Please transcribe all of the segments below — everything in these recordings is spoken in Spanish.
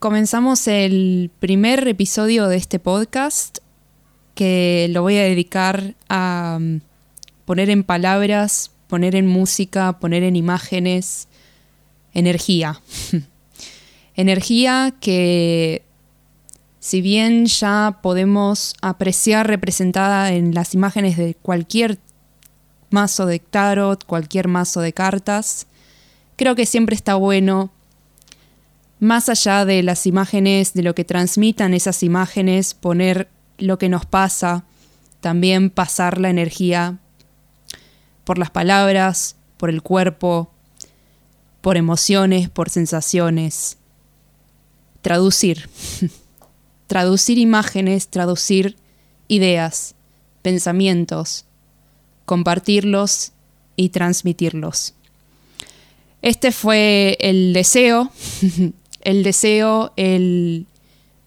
comenzamos el primer episodio de este podcast que lo voy a dedicar a mm, poner en palabras, poner en música, poner en imágenes, energía. energía que si bien ya podemos apreciar representada en las imágenes de cualquier mazo de tarot, cualquier mazo de cartas, creo que siempre está bueno, más allá de las imágenes, de lo que transmitan esas imágenes, poner lo que nos pasa, también pasar la energía por las palabras, por el cuerpo, por emociones, por sensaciones. Traducir. traducir imágenes, traducir ideas, pensamientos, compartirlos y transmitirlos. Este fue el deseo, el deseo, el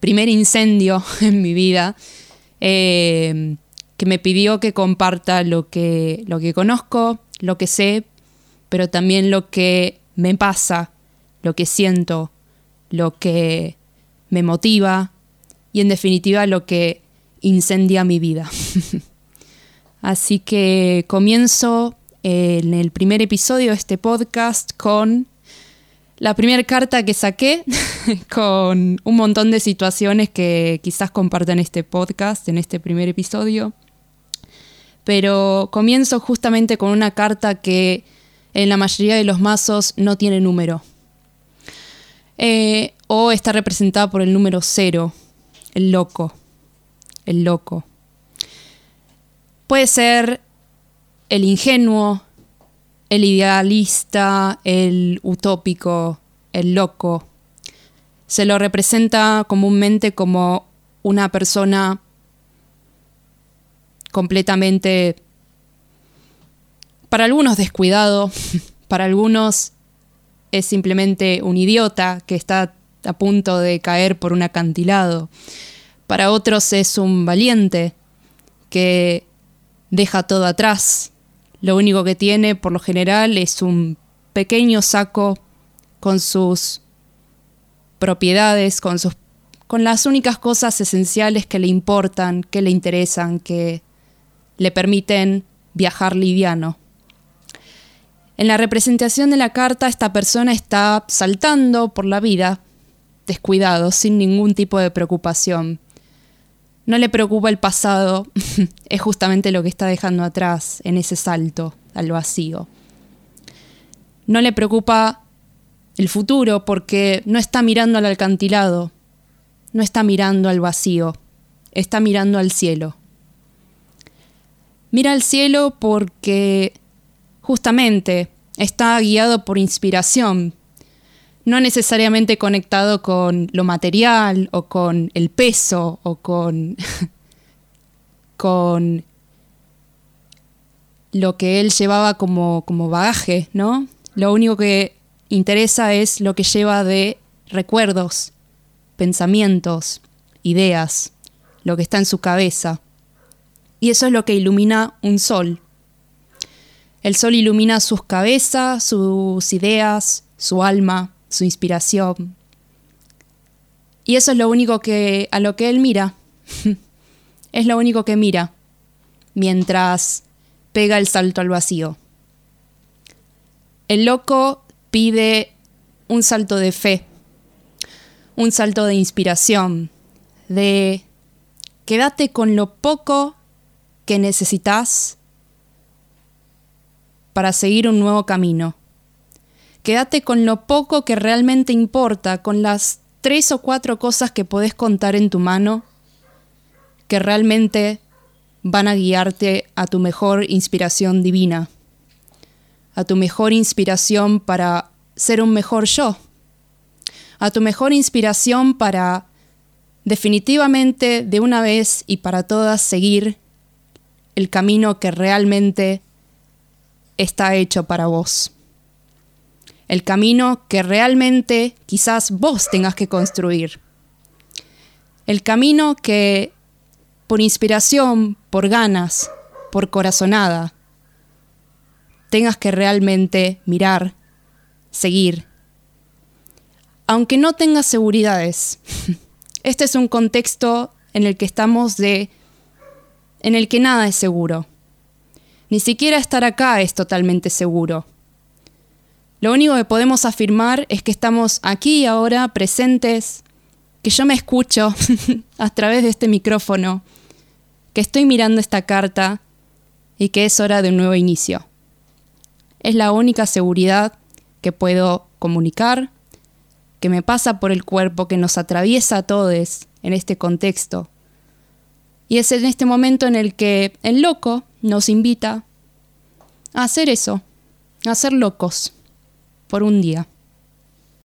primer incendio en mi vida eh, que me pidió que comparta lo que, lo que conozco, lo que sé, pero también lo que me pasa, lo que siento, lo que me motiva, y en definitiva lo que incendia mi vida. Así que comienzo en el primer episodio de este podcast con la primera carta que saqué, con un montón de situaciones que quizás compartan este podcast, en este primer episodio. Pero comienzo justamente con una carta que en la mayoría de los mazos no tiene número. Eh, o está representada por el número cero el loco, el loco. Puede ser el ingenuo, el idealista, el utópico, el loco. Se lo representa comúnmente como una persona completamente, para algunos descuidado, para algunos es simplemente un idiota que está a punto de caer por un acantilado. Para otros es un valiente que deja todo atrás. Lo único que tiene por lo general es un pequeño saco con sus propiedades, con, sus, con las únicas cosas esenciales que le importan, que le interesan, que le permiten viajar liviano. En la representación de la carta esta persona está saltando por la vida, descuidado, sin ningún tipo de preocupación. No le preocupa el pasado, es justamente lo que está dejando atrás en ese salto al vacío. No le preocupa el futuro porque no está mirando al alcantilado, no está mirando al vacío, está mirando al cielo. Mira al cielo porque justamente está guiado por inspiración, no necesariamente conectado con lo material o con el peso o con, con lo que él llevaba como, como bagaje, ¿no? Lo único que interesa es lo que lleva de recuerdos, pensamientos, ideas, lo que está en su cabeza. Y eso es lo que ilumina un sol. El sol ilumina sus cabezas, sus ideas, su alma, su inspiración. Y eso es lo único que a lo que él mira. es lo único que mira mientras pega el salto al vacío. El loco pide un salto de fe, un salto de inspiración, de quédate con lo poco que necesitas para seguir un nuevo camino. Quédate con lo poco que realmente importa, con las tres o cuatro cosas que podés contar en tu mano que realmente van a guiarte a tu mejor inspiración divina, a tu mejor inspiración para ser un mejor yo, a tu mejor inspiración para definitivamente de una vez y para todas seguir el camino que realmente está hecho para vos el camino que realmente quizás vos tengas que construir. El camino que por inspiración, por ganas, por corazonada, tengas que realmente mirar, seguir. aunque no tengas seguridades, este es un contexto en el que estamos de en el que nada es seguro. Ni siquiera estar acá es totalmente seguro. Lo único que podemos afirmar es que estamos aquí ahora, presentes, que yo me escucho a través de este micrófono, que estoy mirando esta carta y que es hora de un nuevo inicio. Es la única seguridad que puedo comunicar, que me pasa por el cuerpo, que nos atraviesa a todos en este contexto. Y es en este momento en el que el loco nos invita a hacer eso, a ser locos por un día.